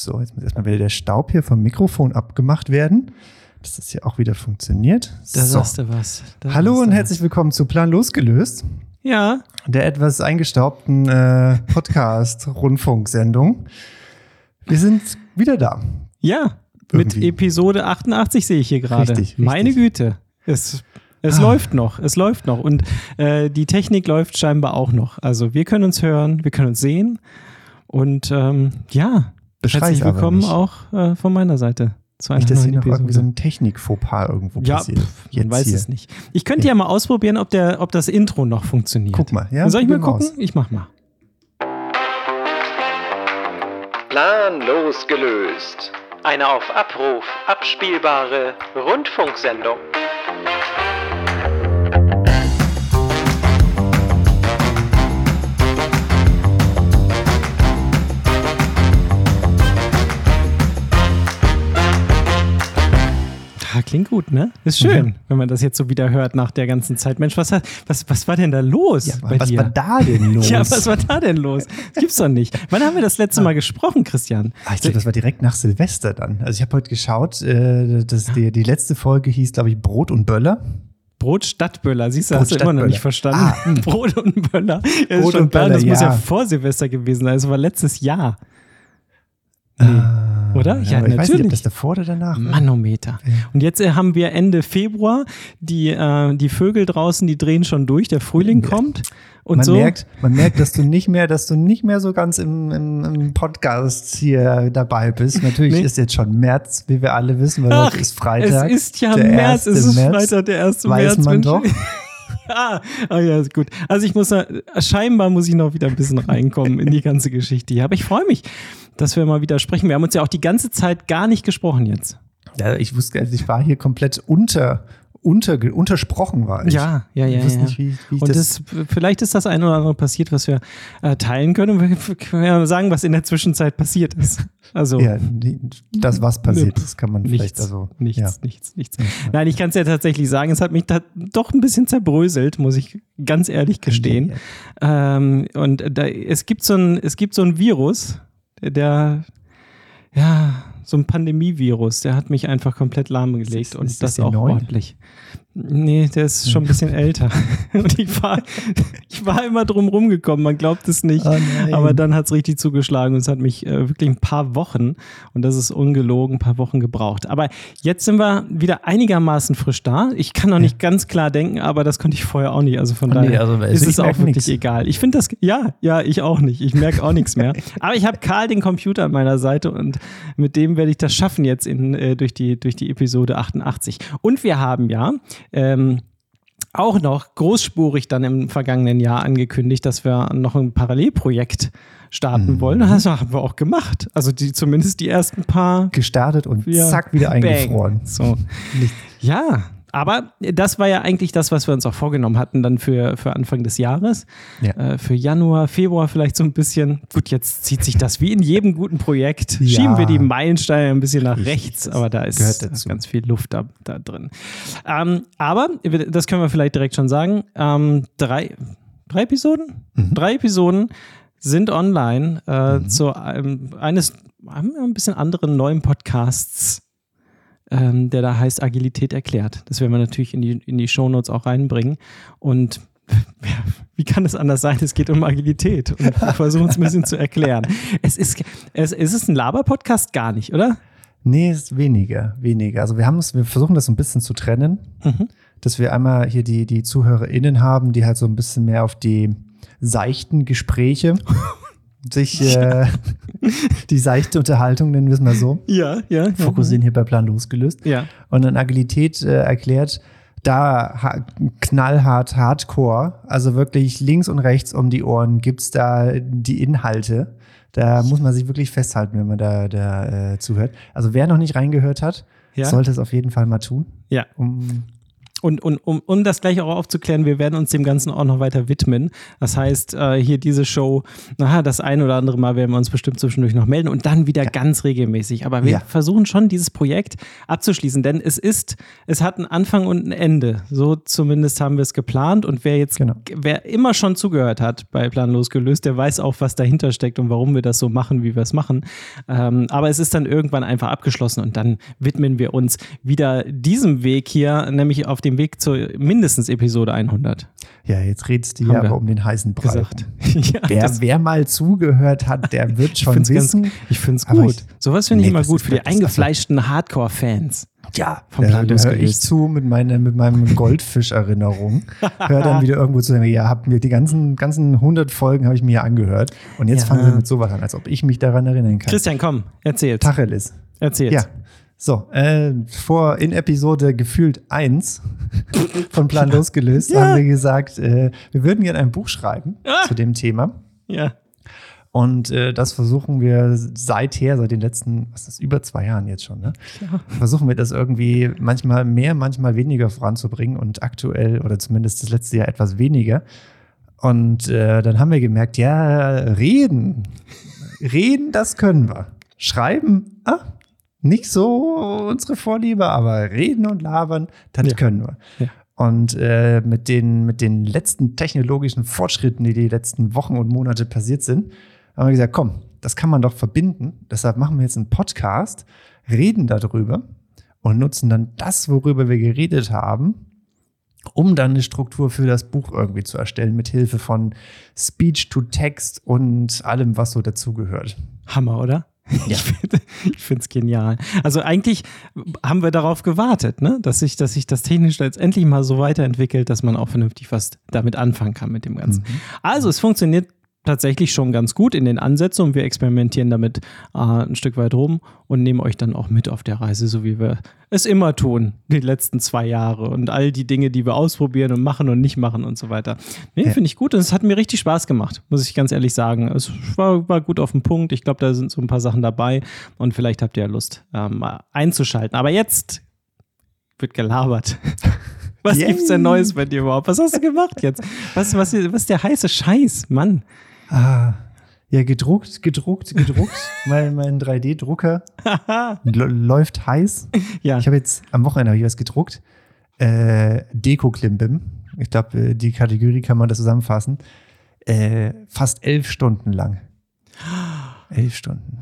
So, jetzt muss erstmal wieder der Staub hier vom Mikrofon abgemacht werden, dass das hier auch wieder funktioniert. Da so. sagst du was. Da Hallo und herzlich willkommen zu Plan losgelöst. Ja, der etwas eingestaubten äh, Podcast-Rundfunksendung. Wir sind wieder da. ja. Mit Irgendwie. Episode 88 sehe ich hier gerade. Richtig, richtig. Meine Güte. Es, es Ah. läuft noch. Es läuft noch. Und äh, die Technik läuft scheinbar auch noch. Also wir können uns hören, wir können uns sehen. Und ähm, ja, Beschrei's herzlich aber willkommen nicht. auch äh, von meiner Seite zu einer Nicht, dass hier neuen noch irgendwie so ein Technik-Fauxpas irgendwo Ja, passiert. pff, man weiß hier. es nicht. Ich könnte ja. mal ausprobieren, ob, der, ob das Intro noch funktioniert. Guck mal, ja? Soll ich mal gucken? aus. Ich mach mal. Plan losgelöst. Eine auf Abruf abspielbare Rundfunksendung. Klingt gut, ne? Ist schön, wenn man das jetzt so wieder hört nach der ganzen Zeit. Mensch, was, hat, was, was war denn da los Ja, bei was dir? war da denn los? Ja, was war da denn los? Das gibt's doch nicht. Wann haben wir das letzte Mal gesprochen, Christian? Ah, ich glaube, das war direkt nach Silvester dann. Also ich habe heute geschaut, äh, das, die, die letzte Folge hieß, glaube ich, Brot und Böller. Brot Stadtböller, siehst du, Brot hast du immer noch nicht verstanden. Ah, hm. Brot und Böller. Ja, Brot und Böller, das muss ja ja. vor Silvester gewesen sein. Das war letztes Jahr. Ah, Oder? Ja, aber ich weiß nicht, ob natürlich. das davor oder danach. Manometer. Und jetzt äh, haben wir Ende Februar. Die, äh, die Vögel draußen, die drehen schon durch. Der Frühling Ja. kommt. Und man, so. merkt, man merkt, dass du nicht mehr, dass du nicht mehr so ganz im, im, im Podcast hier dabei bist. Natürlich Nee. ist jetzt schon März, wie wir alle wissen, weil Ach, heute ist Freitag. Es ist ja März, es 1. ist März. Freitag, der 1. Weiß März. man Mensch. doch. ah, ah, ja, ist gut. Also ich muss, da- scheinbar muss ich noch wieder ein bisschen reinkommen in die ganze Geschichte hier. Aber ich freue mich, dass wir mal wieder sprechen. Wir haben uns ja auch die ganze Zeit gar nicht gesprochen jetzt. Ja, ich wusste, also ich war hier komplett unter, unter, untersprochen war ich. Ja, ja, ja. Ja. nicht, wie, wie ich Und das, das, vielleicht ist das eine oder andere passiert, was wir äh, teilen können. Wir können ja sagen, was in der Zwischenzeit passiert ist. Also ja, das, was passiert ist, kann man vielleicht nichts, also. nichts, ja. nichts, nichts. Nein, ich kann es ja tatsächlich sagen, es hat mich da doch ein bisschen zerbröselt, muss ich ganz ehrlich gestehen. Ähm, und da, es gibt so ein, es gibt so ein Virus, der, ja, so ein Pandemievirus, der hat mich einfach komplett lahmgelegt Ist- und ist das das auch ordentlich. Nee, der ist schon ein bisschen älter. Und ich war, ich war immer drum rumgekommen, man glaubt es nicht. Oh. Aber dann hat es richtig zugeschlagen und es hat mich äh, wirklich ein paar Wochen, und das ist ungelogen, ein paar Wochen gebraucht. Aber jetzt sind wir wieder einigermaßen frisch da. Ich kann noch nicht ganz klar denken, aber das konnte ich vorher auch nicht. Also von Nee, daher also, also ist es auch wirklich nix. egal. Ich finde das, ja, ja, ich auch nicht. Ich merke auch nichts mehr. Aber ich habe Karl den Computer an meiner Seite und mit dem werde ich das schaffen jetzt in, äh, durch, die, durch die Episode 88. Und wir haben ja, ähm, auch noch großspurig dann im vergangenen Jahr angekündigt, dass wir noch ein Parallelprojekt starten Mhm. wollen. Das haben wir auch gemacht. Also die, zumindest die ersten paar gestartet und Ja, zack, wieder bang. eingefroren. So. Ja, aber das war ja eigentlich das, was wir uns auch vorgenommen hatten dann für, für Anfang des Jahres. Ja. Äh, für Januar, Februar vielleicht so ein bisschen. Gut, jetzt zieht sich das wie in jedem guten Projekt. Ja. Schieben wir die Meilensteine ein bisschen nach rechts, aber da ist ganz viel Luft da, da drin. Ähm, aber, das können wir vielleicht direkt schon sagen, ähm, drei, drei Episoden? Mhm. Drei Episoden sind online äh, zu einem, eines einem ein bisschen anderen neuen Podcasts ähm, der da heißt Agilität erklärt. Das werden wir natürlich in die, in die Shownotes auch reinbringen. Und ja, wie kann es anders sein? Es geht um Agilität und wir versuchen es ein bisschen zu erklären. Es ist, es, es ist ein Laber-Podcast gar nicht, oder? Nee, ist weniger, weniger. Also wir haben es, wir versuchen das so ein bisschen zu trennen, Mhm. dass wir einmal hier die, die ZuhörerInnen haben, die halt so ein bisschen mehr auf die seichten Gespräche sich, äh, die seichte Unterhaltung, nennen wir es mal so, Ja, ja. fokussieren hier bei Plan losgelöst. Ja. Und dann Agilität äh, erklärt, da ha knallhart Hardcore, also wirklich links und rechts um die Ohren gibt's da die Inhalte. Da muss man sich wirklich festhalten, wenn man da, da äh, zuhört. Also wer noch nicht reingehört hat, Ja. sollte es auf jeden Fall mal tun, Ja. um Und, und um, um das gleich auch aufzuklären, wir werden uns dem Ganzen auch noch weiter widmen. Das heißt, äh, hier diese Show, naja, das ein oder andere Mal werden wir uns bestimmt zwischendurch noch melden und dann wieder ganz regelmäßig. Aber wir Ja. versuchen schon, dieses Projekt abzuschließen, denn es ist, es hat einen Anfang und ein Ende. So zumindest haben wir es geplant. Und wer jetzt, Genau. wer immer schon zugehört hat bei Planlos gelöst, der weiß auch, was dahinter steckt und warum wir das so machen, wie wir es machen. Ähm, aber es ist dann irgendwann einfach abgeschlossen und dann widmen wir uns wieder diesem Weg hier, nämlich auf dem Weg zu mindestens Episode 100 Ja, jetzt redest du ja wir aber um den heißen Brei. gesagt. ja, Wer, wer mal zugehört hat, der wird schon ganz- wissen. ich finde es gut. ich- Sowas finde ich Nee, immer das gut für die wirklich- eingefleischten Hardcore-Fans. Ja, Vom da, Plan da höre ich zu mit, meine, mit meinem Goldfisch-Erinnerung. Hör dann wieder irgendwo zu, ja, hab mir die ganzen, ganzen 100 Folgen habe ich mir angehört. Und jetzt Ja. fangen sie mit sowas an, als ob ich mich daran erinnern kann. Christian, komm, erzähl's. Tacheles. Erzähl's. Ja. So, äh, vor in Episode gefühlt 1 von Plan losgelöst Ja. haben wir gesagt, äh, wir würden gerne ein Buch schreiben Ah. zu dem Thema. ja. Und äh, das versuchen wir seither, seit den letzten, was ist das, über zwei Jahren jetzt schon, ne? Versuchen wir das irgendwie manchmal mehr, manchmal weniger voranzubringen und aktuell oder zumindest das letzte Jahr etwas weniger. Und äh, dann haben wir gemerkt, ja, reden. Reden, das können wir. Schreiben, ah, nicht so unsere Vorliebe, aber reden und labern, das Ja. können wir. Ja. Und äh, mit, den, mit den letzten technologischen Fortschritten, die die letzten Wochen und Monate passiert sind, haben wir gesagt, komm, das kann man doch verbinden. Deshalb machen wir jetzt einen Podcast, reden darüber und nutzen dann das, worüber wir geredet haben, um dann eine Struktur für das Buch irgendwie zu erstellen, mit Hilfe von Speech to Text und allem, was so dazugehört. Hammer, oder? Ich finde ich finde es genial. Also eigentlich haben wir darauf gewartet, ne? dass, sich, dass sich das technisch letztendlich mal so weiterentwickelt, dass man auch vernünftig was damit anfangen kann mit dem Ganzen. Also es funktioniert tatsächlich schon ganz gut in den Ansätzen und wir experimentieren damit äh, ein Stück weit rum und nehmen euch dann auch mit auf der Reise, so wie wir es immer tun, die letzten zwei Jahre und all die Dinge, die wir ausprobieren und machen und nicht machen und so weiter. Nee, Ja. finde ich gut und es hat mir richtig Spaß gemacht, muss ich ganz ehrlich sagen. Es war, war gut auf den Punkt. Ich glaube, da sind so ein paar Sachen dabei und vielleicht habt ihr ja Lust ähm, mal einzuschalten. Aber jetzt wird gelabert. Was Yay. gibt's denn Neues bei dir überhaupt? Was hast du gemacht jetzt? Was, was, was ist der heiße Scheiß, Mann? Ah, ja, gedruckt, gedruckt, gedruckt. mein mein 3D-Drucker läuft heiß. Ja, Ich habe jetzt am Wochenende hab was gedruckt. Äh, Deko-Klimbim. Ich glaube, äh, die Kategorie kann man da zusammenfassen. Äh, fast elf Stunden lang. Elf Stunden.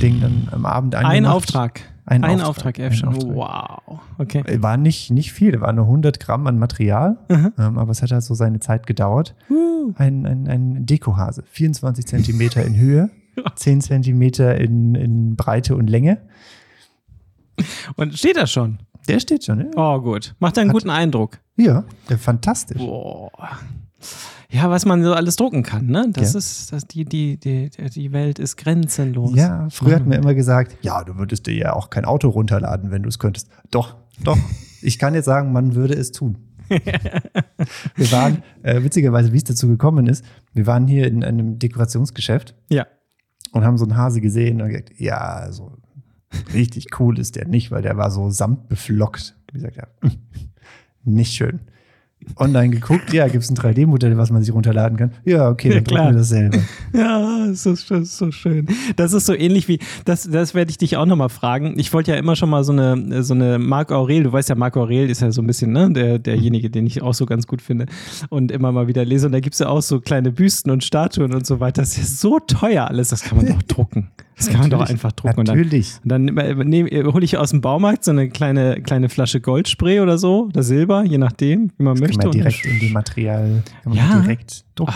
Ding dann am Abend ein angemacht. Auftrag. Ein Ein Auftrag, Auftrag. Auftrag. Wow. Okay. Äh, War nicht, nicht viel, war nur 100 Gramm an Material, ähm, aber es hat halt so seine Zeit gedauert. Uh. Ein, ein, ein Dekohase, 24 Zentimeter in Höhe, 10 Zentimeter in, in Breite und Länge. Und steht da schon? Der steht schon, ja. Oh, gut. Macht einen Hat- guten Eindruck. Ja, fantastisch. Boah. Ja, was man so alles drucken kann, ne? Das Ja. ist, das, die, die, die, die Welt ist grenzenlos. Ja, früher hat mir immer gesagt, ja, du würdest dir ja auch kein Auto runterladen, wenn du es könntest. Doch, doch. Ich kann jetzt sagen, man würde es tun. wir waren, äh, witzigerweise, wie es dazu gekommen ist, wir waren hier in einem Dekorationsgeschäft Ja. und haben so einen Hase gesehen und gesagt, ja, so richtig cool ist der nicht, weil der war so samtbeflockt. Wie gesagt, ja, nicht schön. Online geguckt, ja, gibt es ein 3D-Modell, was man sich runterladen kann? Ja, okay, Ja, dann drucken klar. wir das selber. Ja, das ist, das ist so schön. Das ist so ähnlich wie, das, das werde ich dich auch nochmal fragen. Ich wollte ja immer schon mal so eine, so eine Marc Aurel, du weißt ja, Marc Aurel ist ja so ein bisschen, ne, der, derjenige, den ich auch so ganz gut finde und immer mal wieder lese. Und da gibt es ja auch so kleine Büsten und Statuen und so weiter. Das ist ja so teuer alles, das kann man doch drucken. Das kann man doch einfach drucken. Natürlich. Und dann, dann hole ich aus dem Baumarkt so eine kleine, kleine Flasche Goldspray oder so, oder Silber, je nachdem, wie man Kann möchte. man und direkt in die Material, kann man Ja. direkt drucken.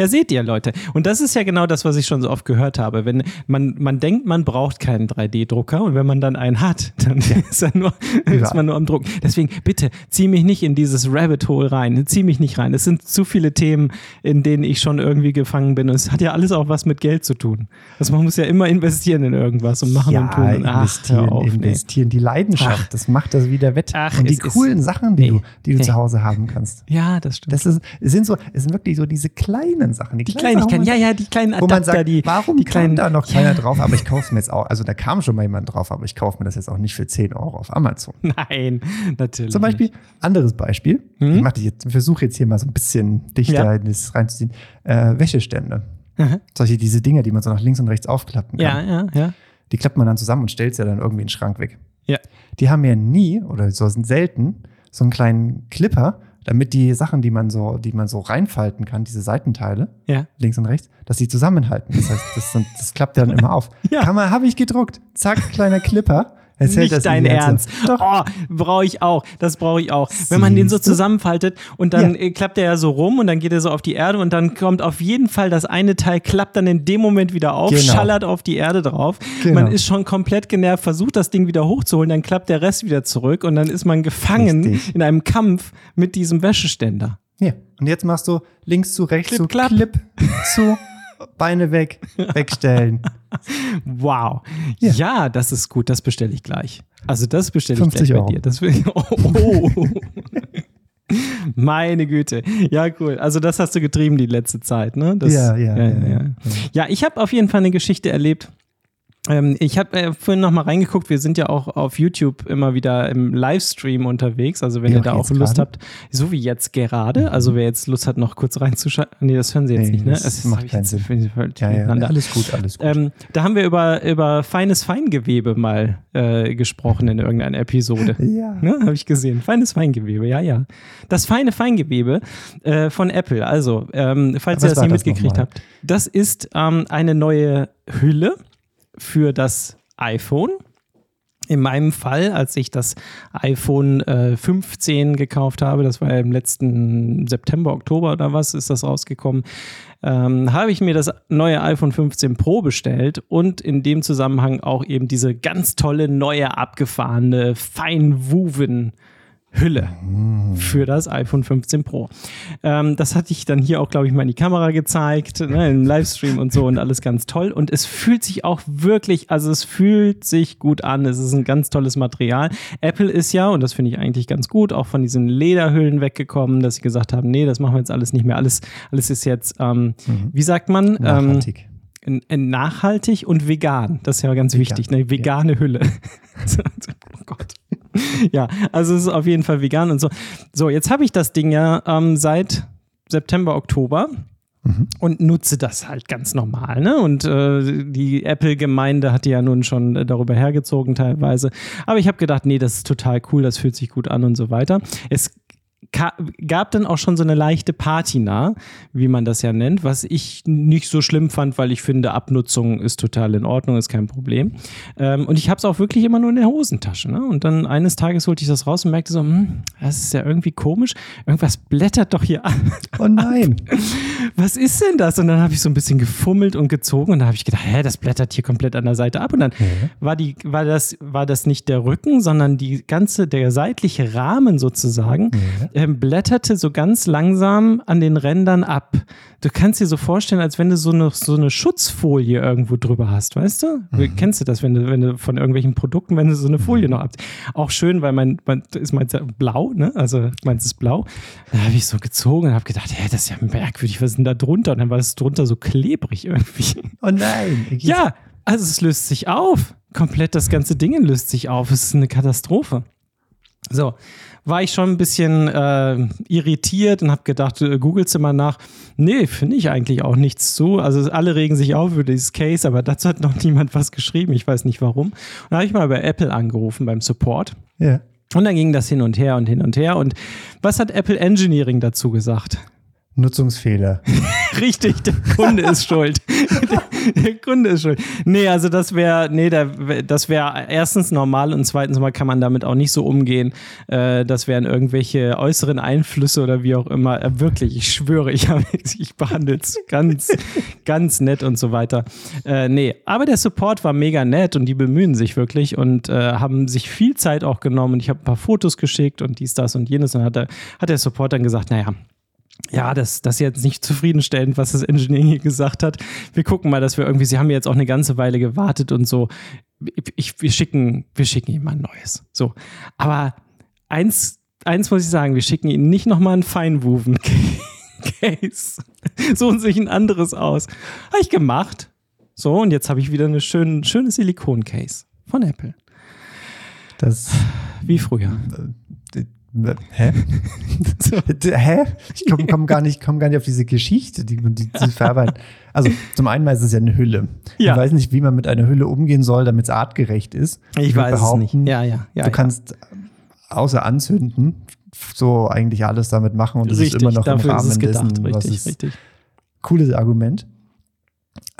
Ja, seht ihr, Leute. Und das ist ja genau das, was ich schon so oft gehört habe. Wenn man, man denkt, man braucht keinen 3D-Drucker und wenn man dann einen hat, dann ist, er nur, ist man nur am Drucken. Deswegen, bitte, zieh mich nicht in dieses Rabbit Hole rein. Zieh mich nicht rein. Es sind zu viele Themen, in denen ich schon irgendwie gefangen bin. Und es hat ja alles auch was mit Geld zu tun. Also man muss ja immer investieren in irgendwas und machen ja, und tun. Und, ach, investieren, auf, nee. investieren. Die Leidenschaft, Ach. das macht das wieder wett. Ach, Und die es ist- coolen Sachen, die nee. du, die du Nee. zu Hause haben kannst. Ja, das stimmt. Das ist, sind so, es sind wirklich so diese kleinen kleinen Sachen. Die Kleinigkeiten, ja, ja, die kleinen Wo Adapter, man sagt, die, warum die kleinen, kleinen, da noch keiner drauf? Aber ich kaufe es mir jetzt auch. Also da kam schon mal jemand drauf, aber ich kaufe mir das jetzt auch nicht für 10 Euro auf Amazon. Nein, natürlich. Zum Beispiel, anderes Beispiel. Mhm. Ich mach dich jetzt, versuche jetzt hier mal so ein bisschen dichter Ja. in das reinzuziehen. Äh, Wäschestände. Aha. Solche, diese Dinger, die man so nach links und rechts aufklappen kann. Ja, ja, ja. Die klappt man dann zusammen und stellt sie dann irgendwie in den Schrank weg. Ja. Die haben ja nie oder so sind selten so einen kleinen Clipper, damit die Sachen, die man so, die man so reinfalten kann, diese Seitenteile, Ja. links und rechts, dass sie zusammenhalten. Das heißt, das, sind, das klappt dann immer auf. Ja. Kann man, habe ich gedruckt. Zack, kleiner Clipper. Es hält Nicht dein Ernst. Doch. Oh, brauche ich auch. Das brauche ich auch. Wenn man den so Siehst zusammenfaltet und dann Ja. äh, klappt er ja so rum und dann geht er so auf die Erde und dann kommt auf jeden Fall das eine Teil, klappt dann in dem Moment wieder auf, Genau. schallert auf die Erde drauf. Genau. Man ist schon komplett genervt, versucht das Ding wieder hochzuholen, dann klappt der Rest wieder zurück und dann ist man gefangen Richtig. in einem Kampf mit diesem Wäscheständer. Ja. Und jetzt machst du links zu, rechts Clip, zu, klapp. Clip zu, Beine weg, wegstellen. Wow. Ja. Ja. das ist gut. Das bestelle ich gleich. Also das bestelle ich 50 gleich bei Euro. dir. Das will ich, oh, oh. Meine Güte. Ja, cool. Also das hast du getrieben die letzte Zeit, ne? Das, Ja, ja, ja, ja. ja. ja ich habe auf jeden Fall eine Geschichte erlebt. Ähm, ich habe äh, vorhin noch mal reingeguckt. Wir sind ja auch auf YouTube immer wieder im Livestream unterwegs. Also wenn Wie ihr auch da auch Lust gerade? habt, so wie jetzt gerade. Also wer jetzt Lust hat, noch kurz reinzuschalten. Nee, das hören Sie jetzt Nee, nicht, ne? das Es macht keinen jetzt Sinn. Ja, ja, alles gut, alles gut. Ähm, da haben wir über, über feines Feingewebe mal äh, gesprochen in irgendeiner Episode. ja. Ne, Habe ich gesehen. Feines Feingewebe, ja, ja. Das feine Feingewebe äh, von Apple. Also, ähm, falls Was ihr das das mitgekriegt habt, das ist ähm, eine neue Hülle für das iPhone. In meinem Fall, als ich das iPhone äh, 15 gekauft habe, das war ja im letzten September, Oktober oder was, ist das rausgekommen, ähm, habe ich mir das neue iPhone 15 Pro bestellt und in dem Zusammenhang auch eben diese ganz tolle, neue, abgefahrene, Feinwoven Hülle für das iPhone 15 Pro. Ähm, das hatte ich dann hier auch, glaube ich, mal in die Kamera gezeigt, ne, im Livestream und so und alles ganz toll. Und es fühlt sich auch wirklich, also es fühlt sich gut an. Es ist ein ganz tolles Material. Apple ist ja, und das finde ich eigentlich ganz gut, auch von diesen Lederhüllen weggekommen, dass sie gesagt haben, nee, das machen wir jetzt alles nicht mehr. Alles, alles ist jetzt, ähm, wie sagt man? Ähm, Nachhaltig. n- nachhaltig und vegan. Das ist ja ganz Vegan, wichtig, eine vegane Hülle. Ja, also es ist auf jeden Fall vegan und so. So, jetzt habe ich das Ding ja ähm, seit September, Oktober und nutze das halt ganz normal. Ne? Und äh, die Apple-Gemeinde hat die ja nun schon äh, darüber hergezogen teilweise. Aber ich habe gedacht, nee, das ist total cool, das fühlt sich gut an und so weiter. Es gab dann auch schon so eine leichte Patina, wie man das ja nennt, was ich nicht so schlimm fand, weil ich finde, Abnutzung ist total in Ordnung, ist kein Problem. Ähm, und ich habe es auch wirklich immer nur in der Hosentasche. Ne? Und dann eines Tages holte ich das raus und merkte so, hm, das ist ja irgendwie komisch. Irgendwas blättert doch hier an. Oh nein. Was ist denn das? Und dann habe ich so ein bisschen gefummelt und gezogen und da habe ich gedacht, hä, das blättert hier komplett an der Seite ab. Und dann war, die, war, das, war das nicht der Rücken, sondern die ganze, der seitliche Rahmen sozusagen, ähm, blätterte so ganz langsam an den Rändern ab. Du kannst dir so vorstellen, als wenn du so eine, so eine Schutzfolie irgendwo drüber hast, weißt du? Kennst du das, wenn du, wenn du von irgendwelchen Produkten, wenn du so eine Folie noch ab. Auch schön, weil mein, mein ist meins ja blau, ne? Also meins ist blau. Da habe ich so gezogen und habe gedacht, hä, das ist ja merkwürdig, was ist denn da drunter? Und dann war es drunter so klebrig irgendwie. Oh nein. Ja, also es löst sich auf. Komplett das ganze Ding löst sich auf. Es ist eine Katastrophe. So, war ich schon ein bisschen äh, irritiert und habe gedacht, äh, googelst du mal nach. Nee, finde ich eigentlich auch nichts zu. Also alle regen sich auf über dieses Case, aber dazu hat noch niemand was geschrieben. Ich weiß nicht warum. Und da habe ich mal bei Apple angerufen, beim Support. Ja. Und dann ging das hin und her und hin und her. Und was hat Apple Engineering dazu gesagt? Nutzungsfehler. Richtig, der Kunde ist schuld. Der, der Kunde ist schuld. Nee, also das wäre, nee, wär- das wäre erstens normal und zweitens mal kann man damit auch nicht so umgehen. Äh, das wären irgendwelche äußeren Einflüsse oder wie auch immer. Äh, wirklich, ich schwöre, ich, hab- ich behandle es ganz, ganz nett und so weiter. Äh, nee, aber der Support war mega nett und die bemühen sich wirklich und äh, haben sich viel Zeit auch genommen. Und ich habe ein paar Fotos geschickt und dies, das und jenes. Und hat hat der Support dann gesagt, naja, ja, das, das ist jetzt nicht zufriedenstellend, was das Engineering hier gesagt hat. Wir gucken mal, dass wir irgendwie, sie haben jetzt auch eine ganze Weile gewartet und so. Ich, wir schicken, wir schicken ihm mal ein neues. So. Aber eins, eins muss ich sagen, wir schicken ihnen nicht nochmal ein Feinwoven Case. Suchen sich ein anderes aus. Habe ich gemacht. So, und jetzt habe ich wieder eine schöne, schöne Silikon-Case von Apple. Das. Wie früher. Hä? Hä? Ich komme komm gar, nicht- komm gar nicht auf diese Geschichte, die, die, die verarbeiten. Also, zum einen ist es ja eine Hülle. Ja. Ich weiß nicht, wie man mit einer Hülle umgehen soll, damit es artgerecht ist. Ich würd weiß es nicht. Ja, ja, ja. du ja. kannst außer anzünden so eigentlich alles damit machen und es ist immer noch im dafür ist Rahmen es gedacht. dessen, was Richtig, richtig. cooles Argument.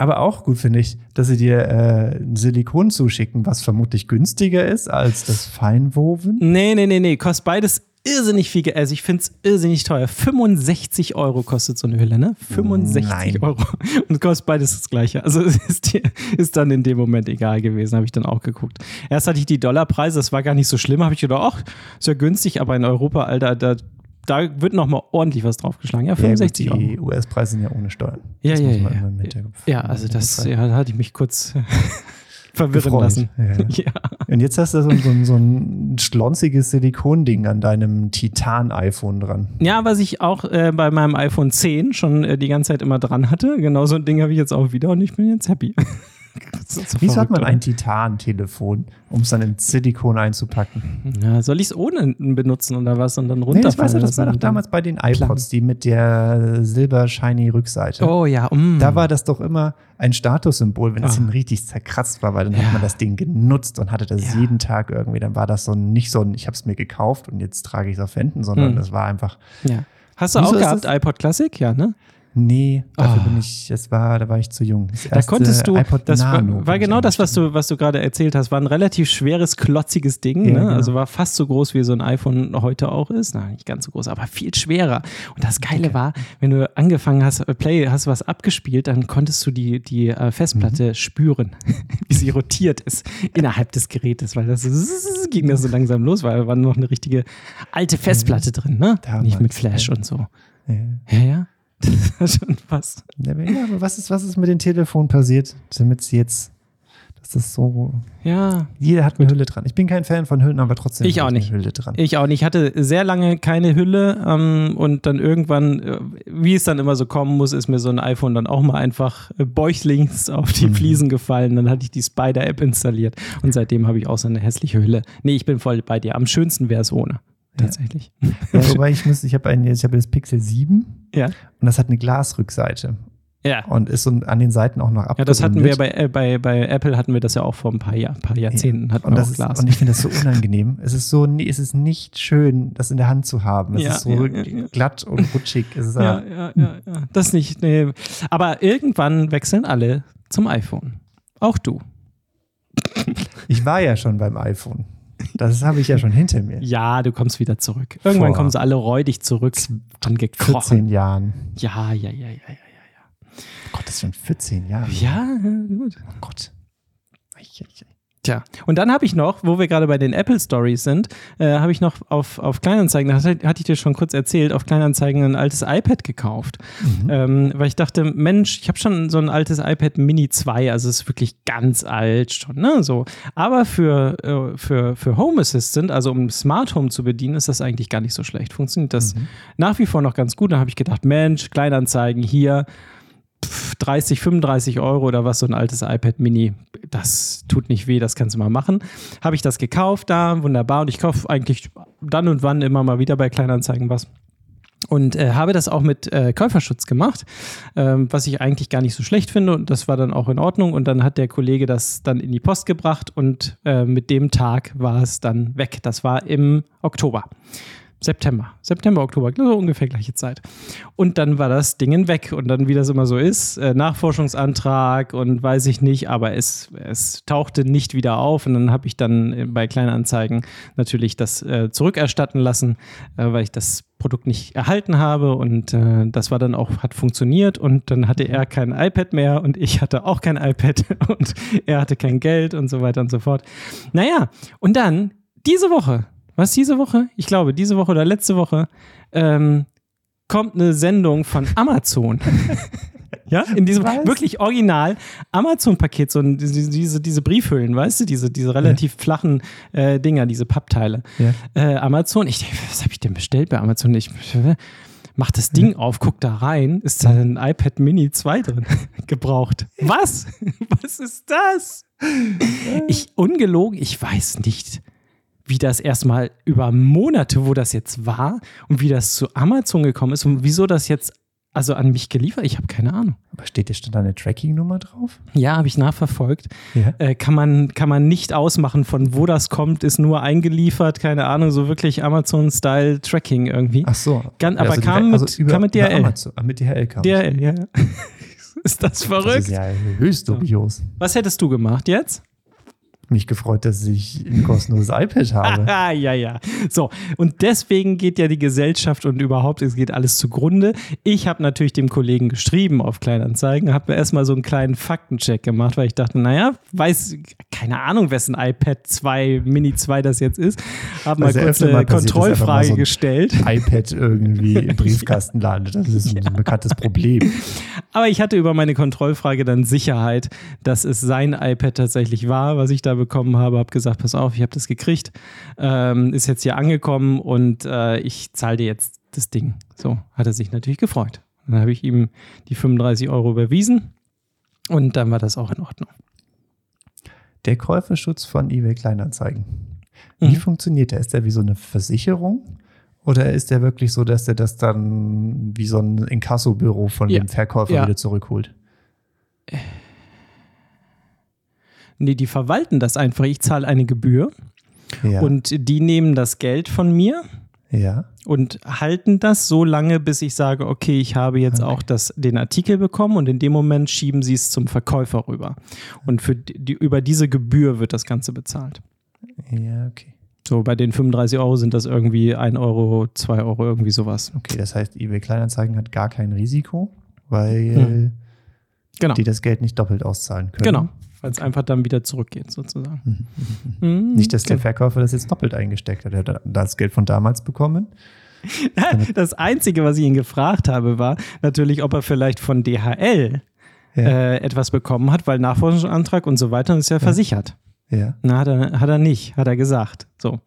Aber auch gut finde ich, dass sie dir äh, ein Silikon zuschicken, was vermutlich günstiger ist als das Feinwoven. Nee, nee, nee, nee. Kostet beides irrsinnig viel Geld. Also ich finde es irrsinnig teuer. 65 Euro kostet so eine Hülle, ne? 65 Nein. Euro. Und kostet beides das gleiche. Also es ist, dir- ist dann in dem Moment egal gewesen, habe ich dann auch geguckt. Erst hatte ich die Dollarpreise, das war gar nicht so schlimm. Habe ich gedacht, ach, ist ja günstig, aber in Europa, Alter, da, da wird noch mal ordentlich was draufgeschlagen. Ja, 65 ja, gut, die Euro. US-Preise sind ja ohne Steuern. Ja, Das ja, muss man ja. Ja, also das ja, hatte ich mich kurz verwirren Gefreut, lassen. ja. ja. Und jetzt hast du so, ein- so, so ein schlonziges Silikonding an deinem Titan-iPhone dran. Ja, was ich auch äh, bei meinem iPhone 10 schon äh, die ganze Zeit immer dran hatte. Genau so ein Ding habe ich jetzt auch wieder und ich bin jetzt happy. So Wieso hat man ein Titan-Telefon, um es dann in Silikon einzupacken? Ja, soll ich es ohne benutzen oder was und dann Nee, runterfallen das, weiß ich, das war doch damals bei den iPods, die mit der silber-shiny-Rückseite. Oh ja, mm. Da war das doch immer ein Statussymbol, wenn das Ah. Ding richtig zerkratzt war, weil dann Ja. hat man das Ding genutzt und hatte das Ja. jeden Tag irgendwie. Dann war das so ein, nicht so ein, ich habe es mir gekauft und jetzt trage ich es auf Händen, sondern Hm. das war einfach, ja. Hast du Wieso auch gehabt, das- iPod Classic? Ja, ne? Nee, dafür Ah. bin ich, das war, da war ich zu jung. Das Da konntest du, iPod das Nano war, war genau das, was du, was du gerade erzählt hast, war ein relativ schweres, klotziges Ding, Ja, ne? genau. also war fast so groß, wie so ein iPhone heute auch ist, nein, nicht ganz so groß, aber viel schwerer. Und das Geile war, wenn du angefangen hast, äh, Play, hast was abgespielt, dann konntest du die, die äh, Festplatte Mhm. spüren, wie sie rotiert ist innerhalb des Gerätes, weil das so, ging das so langsam los, weil da war noch eine richtige alte Festplatte drin, ne? Damals, nicht mit Flash und so. Ja. Ja, ja. Das war schon was. Ja, aber was ist, was ist mit den Telefonen passiert, damit sie jetzt, dass das so, Ja, jeder hat eine Hülle dran. Ich bin kein Fan von Hüllen, aber trotzdem Ich auch nicht. eine Hülle dran. Ich auch nicht. Ich hatte sehr lange keine Hülle ähm, und dann irgendwann, äh, wie es dann immer so kommen muss, ist mir so ein iPhone dann auch mal einfach äh, bäuchlings auf die Mhm. Fliesen gefallen. Dann hatte ich die Spider-App installiert und seitdem habe ich auch so eine hässliche Hülle. Nee, ich bin voll bei dir. Am schönsten wäre es ohne. Tatsächlich. Ja, wobei ich muss, ich habe ein, ich habe das Pixel 7 Ja. und das hat eine Glasrückseite Ja. und ist so an den Seiten auch noch abgerundet. Ja, das hatten wir bei, äh, bei, bei Apple hatten wir das ja auch vor ein paar, Jahr, paar Jahrzehnten. Hatten und, wir das auch ist, Glas. und ich finde das so unangenehm. Es ist so, es ist nicht schön, das in der Hand zu haben. Es Ja, ist so ja, ja, ja. glatt und rutschig. Ist ja, ja, ja, ja. Das nicht. Nee. Aber irgendwann wechseln alle zum iPhone. Auch du. Ich war ja schon beim iPhone. Das habe ich ja schon hinter mir. Ja, du kommst wieder zurück. Irgendwann Vor kommen sie alle räudig zurück. Dann gekrochen. 14 Jahren. Ja, ja, ja, ja, ja. Oh Gott, das sind 14 Jahre. Ja, gut. Oh Gott. Ei, ei, ei. Tja, und dann habe ich noch, wo wir gerade bei den Apple Stories sind, äh, habe ich noch auf, auf Kleinanzeigen, das hatte, hatte ich dir schon kurz erzählt, auf Kleinanzeigen ein altes iPad gekauft. Ähm, weil ich dachte, Mensch, ich habe schon so ein altes iPad Mini 2, also es ist wirklich ganz alt schon, ne? So. Aber für, äh, für, für Home Assistant, also um Smart Home zu bedienen, ist das eigentlich gar nicht so schlecht. Funktioniert das nach wie vor noch ganz gut. Da habe ich gedacht, Mensch, Kleinanzeigen hier. Pf, 30, 35 Euro oder was, so ein altes iPad Mini, das tut nicht weh, das kannst du mal machen. Habe ich das gekauft da, wunderbar. Und ich kaufe eigentlich dann und wann immer mal wieder bei Kleinanzeigen was. Und äh, habe das auch mit äh, Käuferschutz gemacht, ähm, was ich eigentlich gar nicht so schlecht finde. Und das war dann auch in Ordnung. Und dann hat der Kollege das dann in die Post gebracht und äh, mit dem Tag war es dann weg. Das war im Oktober. September. September, Oktober, so ungefähr gleiche Zeit. Und dann war das Ding weg. Und dann, wie das immer so ist, äh, Nachforschungsantrag und weiß ich nicht, aber es, es tauchte nicht wieder auf. Und dann habe ich dann äh, bei Kleinanzeigen natürlich das äh, zurückerstatten lassen, äh, weil ich das Produkt nicht erhalten habe. Und äh, das war dann auch, hat funktioniert. Und dann hatte er kein iPad mehr und ich hatte auch kein iPad und er hatte kein Geld und so weiter und so fort. Naja, und dann diese Woche, was diese Woche? Ich glaube, diese Woche oder letzte Woche ähm, kommt eine Sendung von Amazon. ja, in diesem Was? wirklich original Amazon-Paket, so diese, diese, Briefhüllen, weißt du, diese, diese relativ flachen äh, Dinger, diese Pappteile. Ja. Äh, Amazon, ich denke, was habe ich denn bestellt bei Amazon? Ich, Mach das Ding auf, guck da rein, ist da ein iPad Mini 2 drin, gebraucht. Was? Was ist das? Ich, ungelogen, ich weiß nicht, wie das erstmal über Monate, wo das jetzt war und wie das zu Amazon gekommen ist und wieso das jetzt also an mich geliefert. Ich habe keine Ahnung. Aber steht da stand da eine Tracking-Nummer drauf? Ja, habe ich nachverfolgt. Ja. Äh, kann, man, kann man nicht ausmachen, von wo das kommt, ist nur eingeliefert, keine Ahnung, so wirklich Amazon-Style-Tracking irgendwie. Ach so. Gan- aber also kam mit- über, kam mit DHL. Amazon. Ah, mit DHL kam. DHL, ja. ist das verrückt? Das ist ja höchst dubios. Was hättest du gemacht jetzt? Mich gefreut, dass ich ein kostenloses iPad habe. Ja, ja. So, und deswegen geht ja die Gesellschaft und überhaupt, es geht alles zugrunde. Ich habe natürlich dem Kollegen geschrieben auf Kleinanzeigen, habe mir erstmal so einen kleinen Faktencheck gemacht, weil ich dachte, naja, weiß, keine Ahnung, wessen iPad 2, Mini 2 das jetzt ist. Habe mal ja kurz eine Kontrollfrage so ein gestellt. iPad irgendwie im Briefkasten landet. Das ist ein bekanntes Problem. Aber ich hatte über meine Kontrollfrage dann Sicherheit, dass es sein iPad tatsächlich war, was ich da bekommen habe. Habe gesagt, pass auf, ich habe das gekriegt, ähm, ist jetzt hier angekommen und äh, ich zahle dir jetzt das Ding. So, hat er sich natürlich gefreut. Dann habe ich ihm die 35 Euro überwiesen und dann war das auch in Ordnung. Der Käuferschutz von eBay Kleinanzeigen. Wie Mhm. funktioniert der? Ist der wie so eine Versicherung? Oder ist der wirklich so, dass der das dann wie so ein Inkassobüro von Ja. dem Verkäufer Ja. wieder zurückholt? Nee, die verwalten das einfach. Ich zahle eine Gebühr Ja. und die nehmen das Geld von mir ja. und halten das so lange, bis ich sage, okay, ich habe jetzt auch das, den Artikel bekommen und in dem Moment schieben sie es zum Verkäufer rüber. Und für die, über diese Gebühr wird das Ganze bezahlt. Ja, okay. So bei den 35 Euro sind das irgendwie 1 Euro, 2 Euro, irgendwie sowas. Okay, das heißt, eBay Kleinanzeigen hat gar kein Risiko, weil Hm. Genau, die das Geld nicht doppelt auszahlen können. genau. Weil es einfach dann wieder zurückgeht, sozusagen. Mhm. Nicht, dass der Verkäufer das jetzt doppelt eingesteckt hat. Er hat das Geld von damals bekommen. Das Einzige, was ich ihn gefragt habe, war natürlich, ob er vielleicht von DHL Ja. äh, etwas bekommen hat, weil Nachforschungsantrag und so weiter und ist ja versichert. Ja. Na, hat er, hat er nicht, hat er gesagt. So.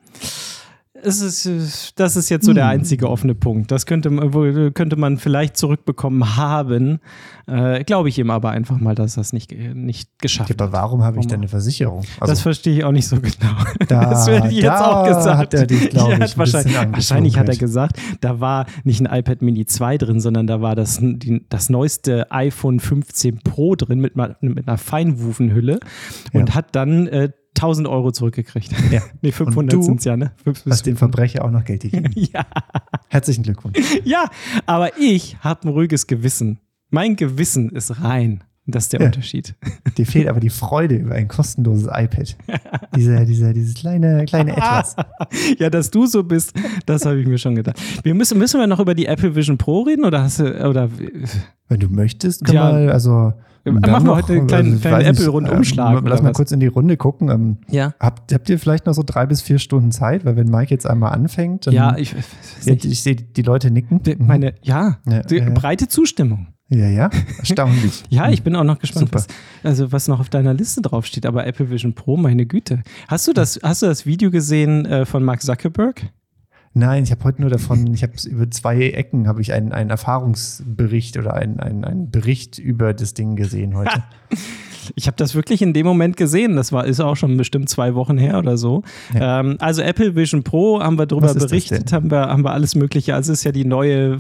Es ist, äh, das ist jetzt so der einzige offene Punkt. Das könnte, man- wo- könnte man vielleicht zurückbekommen haben. Äh, Glaube ich ihm aber einfach mal, dass er es nicht, ge- nicht geschafft Ja, aber hat. warum habe ich denn eine Versicherung? Also, das verstehe ich auch nicht so genau. Da- das werde ich jetzt auch gesagt. hat er dich, Ja, ich, hat ein wahrscheinlich, wahrscheinlich hat er gesagt, da war nicht ein iPad Mini 2 drin, sondern da war das, die, das neueste iPhone 15 Pro drin mit, mit einer Feinwufenhülle und Ja. hat dann äh, 1000 Euro zurückgekriegt. Ja. Nee, 500 du sind es ja, ne? Hast dem Verbrecher auch noch Geld gegeben. ja. Herzlichen Glückwunsch. ja, aber ich habe ein ruhiges Gewissen. Mein Gewissen ist rein. Das ist der Ja. Unterschied. Dir fehlt aber die Freude über ein kostenloses iPad. Dieser, dieser, dieses kleine, kleine Etwas. ja, dass du so bist, das habe ich mir schon gedacht. Wir müssen, müssen wir noch über die Apple Vision Pro reden oder hast du, oder Wenn du möchtest, können Ja. wir, also. Machen wir heute einen kleinen- ich kleinen Apple-Rundumschlag ähm, Lass oder mal was? kurz in die Runde gucken. Ähm, ja? habt, habt ihr vielleicht noch so drei bis vier Stunden Zeit? Weil wenn Mike jetzt einmal anfängt, dann, Ja, ich, ja, ich sehe die Leute nicken. Die- meine, ja, Ja, breite Zustimmung. Ja, ja, erstaunlich. Ja, ich bin auch noch gespannt, was, also was noch auf deiner Liste draufsteht. Aber Apple Vision Pro, meine Güte. Hast du das, hast du das Video gesehen äh, von Mark Zuckerberg? Nein, ich habe heute nur davon, ich habe über zwei Ecken habe ich einen, einen Erfahrungsbericht oder einen, einen, einen Bericht über das Ding gesehen heute. Ich habe das wirklich in dem Moment gesehen. Das war, ist auch schon bestimmt zwei Wochen her oder so. Ähm, also Apple Vision Pro haben wir das berichtet, haben wir, haben wir alles Mögliche. Also es ist ja die neue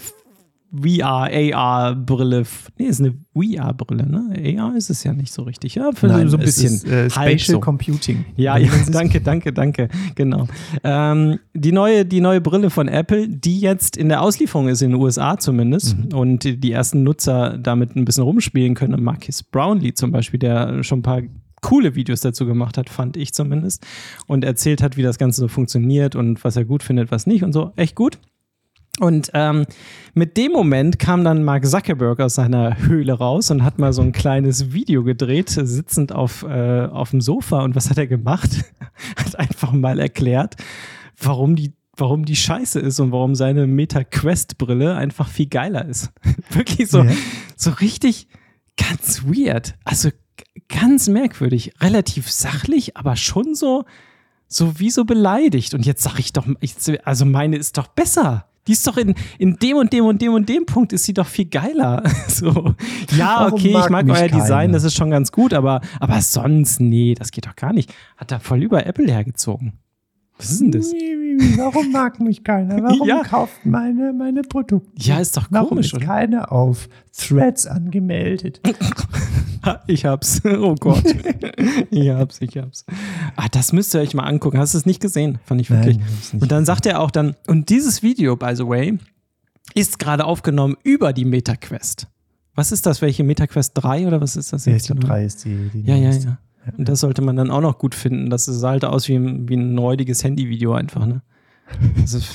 VR, AR-Brille. Nee, ist eine VR-Brille, ne? AR ist es ja nicht so richtig. Ja, für Nein, so ein bisschen. Ist, äh, Spatial so. Computing. Ja, ja, danke, danke, danke. Genau. Ähm, die, neue, die neue Brille von Apple, die jetzt in der Auslieferung ist, in den USA zumindest, Mhm. und die, die ersten Nutzer damit ein bisschen rumspielen können. Marcus Brownlee zum Beispiel, der schon ein paar coole Videos dazu gemacht hat, fand ich zumindest, und erzählt hat, wie das Ganze so funktioniert und was er gut findet, was nicht und so. Echt gut. Und ähm, mit dem Moment kam dann Mark Zuckerberg aus seiner Höhle raus und hat mal so ein kleines Video gedreht, sitzend auf, äh, auf dem Sofa. Und was hat er gemacht? hat einfach mal erklärt, warum die, warum die scheiße ist und warum seine Meta-Quest-Brille einfach viel geiler ist. Wirklich so, Ja. so richtig ganz weird. Also ganz merkwürdig. Relativ sachlich, aber schon so, so wie so beleidigt. Und jetzt sag ich doch, also meine ist doch besser. Die ist doch in, in dem und dem und dem und dem Punkt ist sie doch viel geiler. So. Ja, okay, ich mag mag mich euer Design, keiner? das ist schon ganz gut, aber, aber sonst, nee, das geht doch gar nicht. Hat da voll über Apple hergezogen. Was ist denn das? Warum mag mich keiner? Warum Ja. kauft meine, meine Produkte? Ja, ist doch Warum komisch, ist oder? keiner auf Threads angemeldet? Ich hab's. Oh Gott. ich hab's, ich hab's. Ah, das müsst ihr euch mal angucken. Hast du es nicht gesehen? Fand ich wirklich. Nein, ich und dann sagt er auch dann, und dieses Video, by the way, ist gerade aufgenommen über die MetaQuest. Was ist das? Welche MetaQuest 3 oder was ist das Ja, ich glaube, genau? drei ist die. die Ja, ja, neueste. ja. Und das sollte man dann auch noch gut finden. Das sah halt aus wie ein, wie ein räudiges Handyvideo einfach, ne? Also,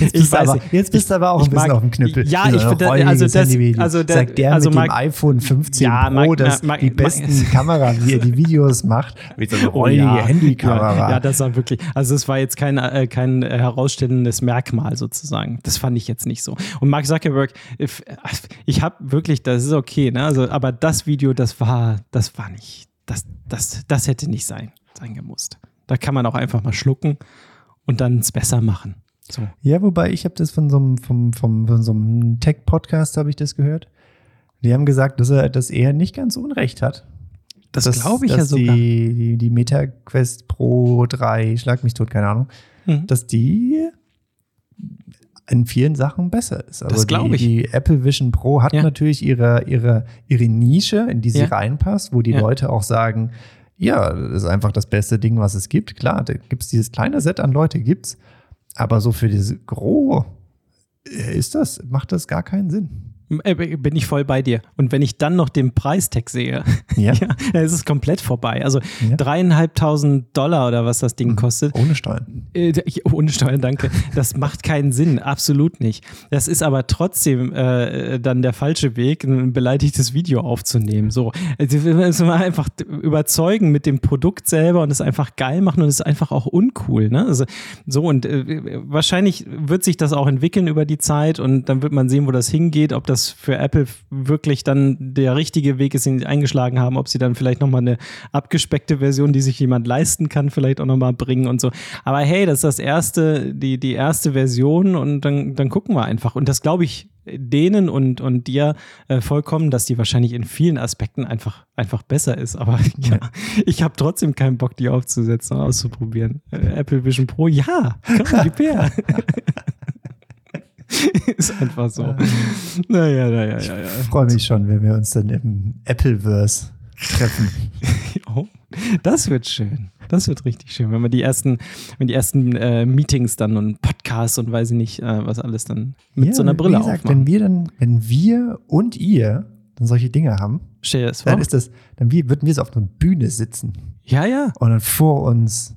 Jetzt bist, du aber, jetzt bist du aber auch ich ein bisschen mag- auf dem Knüppel. Ja, ich finde, also das- Handyvideo. also der- Sagt der also mit dem mag- iPhone 15 Ja, Pro, mag- das mag- die mag- besten Kameras, wie er die Videos macht, mit so einer Oh räudige ja. Handykamera. Ja, das war wirklich, also es war jetzt kein, äh, kein herausstellendes Merkmal sozusagen. Das fand ich jetzt nicht so. Und Mark Zuckerberg, if, ich habe wirklich, das ist okay, ne? Also, aber das Video, das war, das war nicht, das, das, das hätte nicht sein, sein gemusst. Da kann man auch einfach mal schlucken und dann es besser machen. So. Ja, wobei ich habe das von so einem, vom, vom, von so einem Tech-Podcast habe ich das gehört. Die haben gesagt, dass er, dass er nicht ganz Unrecht hat. Das glaube ich ja dass sogar. Die, die, die MetaQuest Pro 3, schlag mich tot, keine Ahnung, Mhm. dass die in vielen Sachen besser ist. Also Das glaub die, ich. die Apple Vision Pro hat Ja. natürlich ihre, ihre, ihre Nische, in die sie Ja. reinpasst, wo die Ja. Leute auch sagen, ja, das ist einfach das beste Ding, was es gibt. Klar, da gibt es dieses kleine Set an Leute, gibt's. Aber so für dieses Gros äh, ist das, macht das gar keinen Sinn. Äh, Bin ich voll bei dir. Und wenn ich dann noch den Preistag sehe, Ja. ja, dann ist es komplett vorbei. Also Ja. dreieinhalbtausend Dollar oder was das Ding kostet. Ohne Steuern. Äh, Ohne Steuern, danke. Das macht keinen Sinn, absolut nicht. Das ist aber trotzdem äh, dann der falsche Weg, ein beleidigtes Video aufzunehmen. So, also wir müssen mal einfach überzeugen mit dem Produkt selber und es einfach geil machen und es ist einfach auch uncool. Ne? Also, so und äh, wahrscheinlich wird sich das auch entwickeln über die Zeit und dann wird man sehen, wo das hingeht, ob das für Apple wirklich dann der richtige Weg ist, den sie eingeschlagen haben, ob sie dann vielleicht nochmal eine abgespeckte Version, die sich jemand leisten kann, vielleicht auch nochmal bringen und so. Aber hey, das ist das erste, die, die erste Version und dann, dann gucken wir einfach. Und das glaube ich denen und, und dir äh, vollkommen, dass die wahrscheinlich in vielen Aspekten einfach, einfach besser ist. Aber ja, ich habe trotzdem keinen Bock, die aufzusetzen und auszuprobieren. Äh, Apple Vision Pro, ja, komm, gib her. ist einfach so. Naja, naja, ja, ja. Ich freue mich schon, wenn wir uns dann im Appleverse treffen. Oh, das wird schön. Das wird richtig schön, wenn wir die ersten, wenn die ersten äh, Meetings dann und Podcasts und weiß ich nicht, äh, was alles dann mit Ja, so einer wie Brille gesagt, aufmachen. Wenn wir dann, wenn wir und ihr dann solche Dinge haben, Stell dir das vor. dann ist das, dann wie, würden wir so auf einer Bühne sitzen Ja, ja. und dann vor uns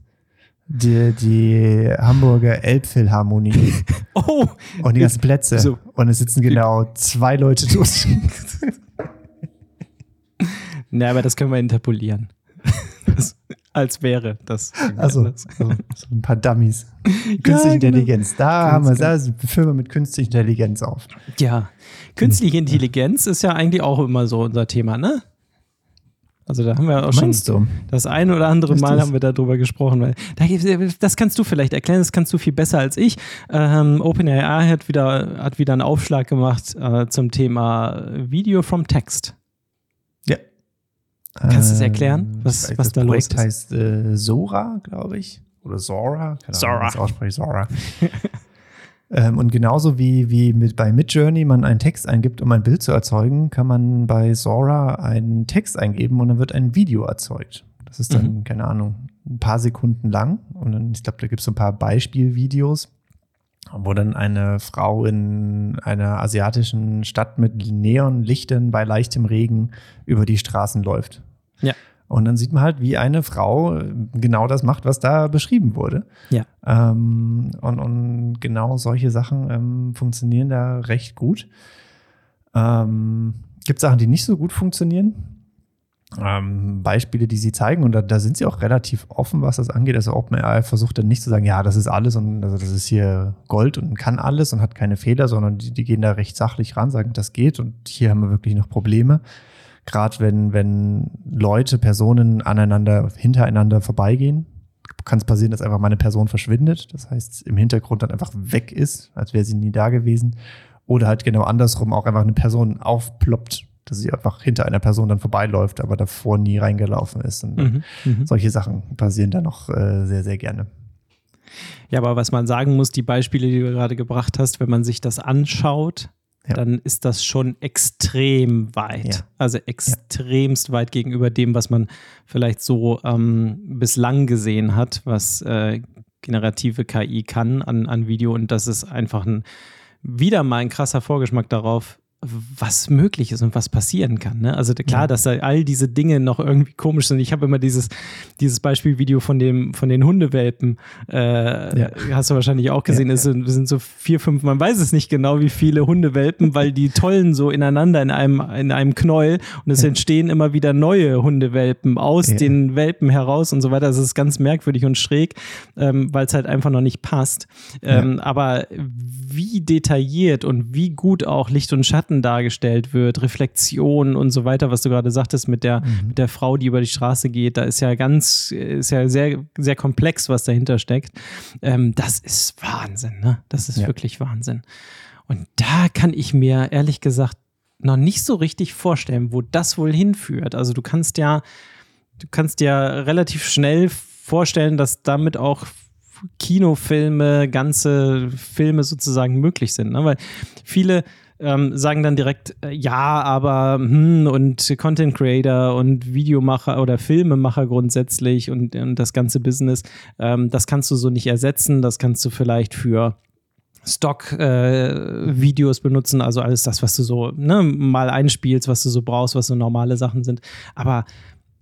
die, die Hamburger Elbphilharmonie Oh, und die ganzen Plätze. So. Und es sitzen genau zwei Leute dort. na, aber das können wir interpolieren. Das, als wäre das. Also, so, so ein paar Dummies. Künstliche genau. Intelligenz. Da haben wir, genau. da Firma mit künstlicher Intelligenz auf. Ja. Künstliche Intelligenz ist ja eigentlich auch immer so unser Thema, ne? Also da haben wir auch schon Meinst du? das eine oder andere Mal das- haben wir darüber gesprochen, weil das kannst du vielleicht erklären, das kannst du viel besser als ich. Ähm, OpenAI hat wieder, hat wieder einen Aufschlag gemacht äh, zum Thema Video from Text. Ja. Kannst du es erklären, Ähm, was- weiß, was das da los Projekt ist? heißt äh, Sora, glaube ich. Oder Zora. Keine Zora. Ahnung, ich das ausspreche. Zora. ähm, und genauso wie, wie mit, bei Midjourney man einen Text eingibt, um ein Bild zu erzeugen, kann man bei Zora einen Text eingeben und dann wird ein Video erzeugt. Das ist dann, Mhm. keine Ahnung, ein paar Sekunden lang. Und dann, ich glaube, da gibt es so ein paar Beispielvideos, wo dann eine Frau in einer asiatischen Stadt mit Neonlichtern bei leichtem Regen über die Straßen läuft. Ja. Und dann sieht man halt, wie eine Frau äh, genau das macht, was da beschrieben wurde. Ja. Ähm, und, und genau solche Sachen ähm, funktionieren da recht gut. Ähm, gibt Sachen, die nicht so gut funktionieren. Ähm, Beispiele, die sie zeigen, und da, da sind sie auch relativ offen, was das angeht. Also OpenAI versucht dann nicht zu sagen, ja, das ist alles und also das ist hier Gold und kann alles und hat keine Fehler, sondern die, die gehen da recht sachlich ran, sagen, das geht und hier haben wir wirklich noch Probleme. Gerade wenn, wenn Leute, Personen aneinander, hintereinander vorbeigehen, kann es passieren, dass einfach meine Person verschwindet. Das heißt, im Hintergrund dann einfach weg ist, als wäre sie nie da gewesen. Oder halt genau andersrum auch einfach eine Person aufploppt, dass sie einfach hinter einer Person dann vorbeiläuft, aber davor nie reingelaufen ist. Und Mhm. Mhm. solche Sachen passieren dann noch äh, sehr, sehr gerne. Ja, aber was man sagen muss, die Beispiele, die du gerade gebracht hast, wenn man sich das anschaut, Ja. dann ist das schon extrem weit. Ja. Also extremst weit gegenüber dem, was man vielleicht so ähm, bislang gesehen hat, was äh, generative KI kann an, an Video. Und das ist einfach ein, wieder mal ein krasser Vorgeschmack darauf, was möglich ist und was passieren kann. Ne? Also klar, Ja. dass da all diese Dinge noch irgendwie komisch sind. Ich habe immer dieses, dieses Beispielvideo von, dem, von den Hundewelpen, äh, Ja. hast du wahrscheinlich auch gesehen, Ja, es sind, sind so vier, fünf, man weiß es nicht genau, wie viele Hundewelpen, weil die tollen so ineinander in einem, in einem Knäuel und es entstehen immer wieder neue Hundewelpen aus den Welpen heraus und so weiter. Das ist ganz merkwürdig und schräg, ähm, weil es halt einfach noch nicht passt. Ähm, Aber wie detailliert und wie gut auch Licht und Schatten dargestellt wird, Reflexion und so weiter, was du gerade sagtest mit der, mit der Frau, die über die Straße geht, da ist ja ganz, ist ja sehr, sehr komplex, was dahinter steckt. Ähm, das ist Wahnsinn, ne? Das ist Ja. wirklich Wahnsinn. Und da kann ich mir ehrlich gesagt noch nicht so richtig vorstellen, wo das wohl hinführt. Also du kannst ja, du kannst dir relativ schnell vorstellen, dass damit auch Kinofilme, ganze Filme sozusagen möglich sind. Ne? Weil viele ähm, sagen dann direkt, äh, ja, aber hm, und Content Creator und Videomacher oder Filmemacher grundsätzlich und, und das ganze Business, ähm, das kannst du so nicht ersetzen. Das kannst du vielleicht für Stock-Videos benutzen, also alles das, was du so ne, mal einspielst, was du so brauchst, was so normale Sachen sind. Aber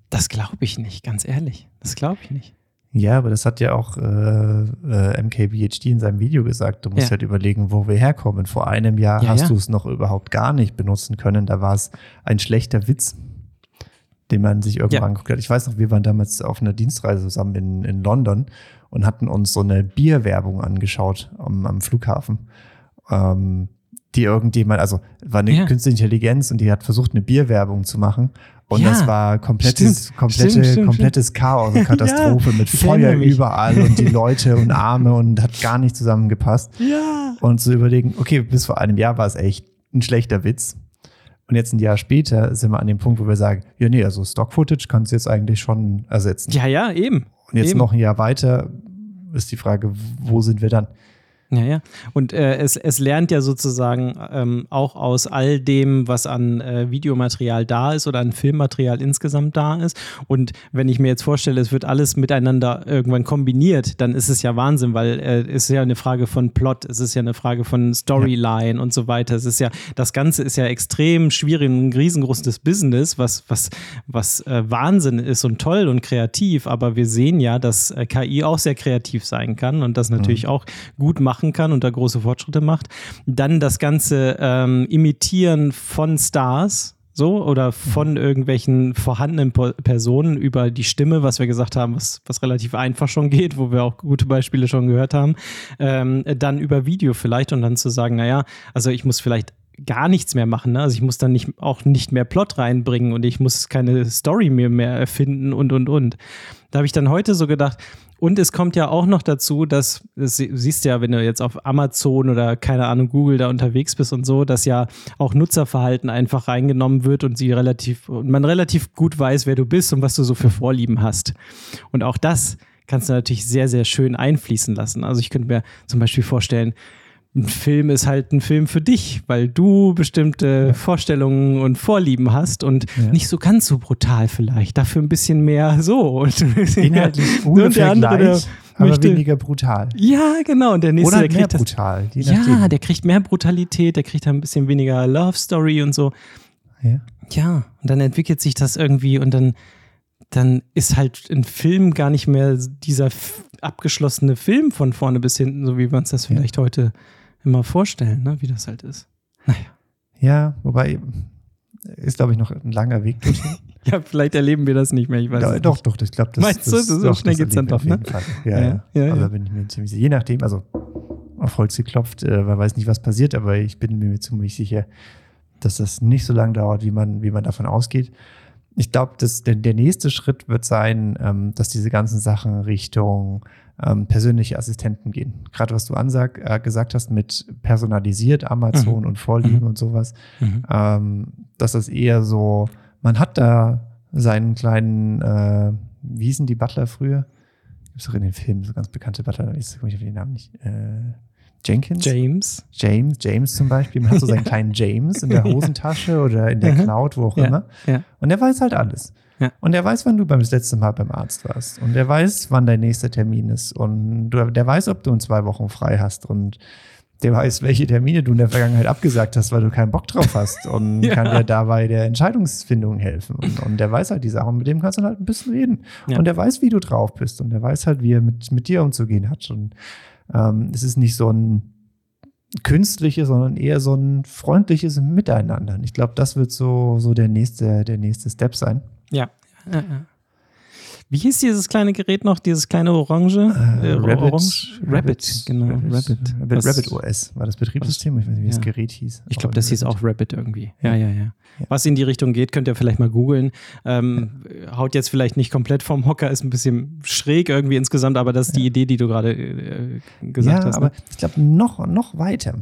das glaube ich nicht, ganz ehrlich. Das glaube ich nicht. Ja, aber das hat ja auch äh, äh, MKBHD in seinem Video gesagt. Du musst Ja. halt überlegen, wo wir herkommen. Vor einem Jahr Ja, hast ja. du es noch überhaupt gar nicht benutzen können. Da war es ein schlechter Witz, den man sich irgendwann Ja. angeguckt hat. Ich weiß noch, wir waren damals auf einer Dienstreise zusammen in, in London und hatten uns so eine Bierwerbung angeschaut am, am Flughafen. Ähm, die irgendjemand, also war eine Ja. künstliche Intelligenz und die hat versucht, eine Bierwerbung zu machen. Und Ja. das war komplettes, Stimmt. komplette, Stimmt, stimmt, komplettes Chaos und Katastrophe mit ich Feuer überall und die Leute und Arme und hat gar nicht zusammengepasst. Ja. Und zu überlegen, okay, bis vor einem Jahr war es echt ein schlechter Witz. Und jetzt ein Jahr später sind wir an dem Punkt, wo wir sagen, ja, nee, also Stock-Footage kannst du jetzt eigentlich schon ersetzen. Ja, ja, eben. und jetzt eben. noch ein Jahr weiter ist die Frage, wo sind wir dann? Ja, ja. Und äh, es, es lernt ja sozusagen ähm, auch aus all dem, was an äh, Videomaterial da ist oder an Filmmaterial insgesamt da ist. Und wenn ich mir jetzt vorstelle, es wird alles miteinander irgendwann kombiniert, dann ist es ja Wahnsinn, weil äh, es ist ja eine Frage von Plot, es ist ja eine Frage von Storyline und so weiter. Es ist ja, das Ganze ist ja extrem schwierig und ein riesengroßes Business, was, was, was äh, Wahnsinn ist und toll und kreativ. Aber wir sehen ja, dass äh, KI auch sehr kreativ sein kann und das natürlich auch gut machen kann und da große Fortschritte macht. Dann das ganze ähm, Imitieren von Stars. So, oder von irgendwelchen vorhandenen Personen über die Stimme, was wir gesagt haben, was, was relativ einfach schon geht, wo wir auch gute Beispiele schon gehört haben, ähm, dann über Video vielleicht und dann zu sagen, naja, also ich muss vielleicht gar nichts mehr machen. Ne? Also ich muss dann nicht, auch nicht mehr Plot reinbringen und ich muss keine Story mehr, mehr erfinden und, und, und. Da habe ich dann heute so gedacht, und es kommt ja auch noch dazu, dass, das sie- siehst ja, wenn du jetzt auf Amazon oder keine Ahnung, Google da unterwegs bist und so, dass ja auch Nutzerverhalten einfach reingenommen wird und sie relativ, und man relativ gut weiß, wer du bist und was du so für Vorlieben hast. Und auch das kannst du natürlich sehr, sehr schön einfließen lassen. Also ich könnte mir zum Beispiel vorstellen, ein Film ist halt ein Film für dich, weil du bestimmte Vorstellungen und Vorlieben hast und Ja. nicht so ganz so brutal vielleicht, dafür ein bisschen mehr so. Und Inhaltlich Und der ungefähr andere, der aber möchte- weniger brutal. Ja, genau. Und der nächste, Oder der mehr kriegt das. brutal, je Ja, der kriegt mehr Brutalität, der kriegt ein bisschen weniger Love Story und so. Ja. Ja, und dann entwickelt sich das irgendwie und dann, dann ist halt ein Film gar nicht mehr dieser abgeschlossene Film von vorne bis hinten, so wie wir uns das Ja. vielleicht heute immer vorstellen, ne? wie das halt ist. Naja. ja, wobei ist, glaube ich, noch ein langer Weg dorthin. Ja, vielleicht erleben wir das nicht mehr, ich weiß Ja, es doch, doch, ich glaube, das, Meinst du, das, so doch, schnell das geht's dann doch, auf jeden Fall. Ja, Ja, ja. ja, also bin ich mir ziemlich sicher. Je nachdem, also auf Holz geklopft, äh, man weiß nicht, was passiert, aber ich bin mir ziemlich sicher, dass das nicht so lange dauert, wie man, wie man davon ausgeht. ich glaube, der, der nächste Schritt wird sein, ähm, dass diese ganzen Sachen Richtung ähm, persönliche Assistenten gehen. Gerade was du ansag, äh, gesagt hast mit personalisiert Amazon Mhm. und Vorlieben Mhm. und sowas, Mhm. ähm, dass das eher so, man hat da seinen kleinen, äh, wie hießen die Butler früher? Gibt es doch in den Filmen so ganz bekannte Butler, ich komme ich auf den Namen nicht. Äh, Jenkins? James. James, James zum Beispiel. Man hat so seinen kleinen James in der Hosentasche oder in der Mhm. Cloud, wo auch immer. ja. Und der weiß halt alles. Ja. Und der weiß, wann du beim das letzte Mal beim Arzt warst. Und der weiß, wann dein nächster Termin ist. Und du, der weiß, ob du in zwei Wochen frei hast. Und der weiß, welche Termine du in der Vergangenheit abgesagt hast, weil du keinen Bock drauf hast. Und Ja. kann dir dabei der Entscheidungsfindung helfen. Und, und der weiß halt die Sachen. Mit dem kannst du halt ein bisschen reden. Ja. Und der weiß, wie du drauf bist. Und der weiß halt, wie er mit, mit dir umzugehen hat. Und ähm, es ist nicht so ein künstliches, sondern eher so ein freundliches Miteinander. Und ich glaube, das wird so, so der nächste, der nächste Step sein. Ja. ja, ja. Wie hieß dieses kleine Gerät noch, dieses kleine Orange? Äh, Rabbit, Orange? Rabbit, genau. Rabbit. Rabbit, Rabbit, OS war das Betriebssystem. Ich weiß nicht, wie das Ja. Gerät hieß. Ich glaube, das hieß Rabbit. auch Rabbit irgendwie. Ja, ja, ja, Ja. Was in die Richtung geht, könnt ihr vielleicht mal googeln. Ähm, Haut jetzt vielleicht nicht komplett vom Hocker, ist ein bisschen schräg irgendwie insgesamt, aber das ist die Idee, die du gerade äh, gesagt ja, hast. aber Ne? ich glaube, noch, noch weiter.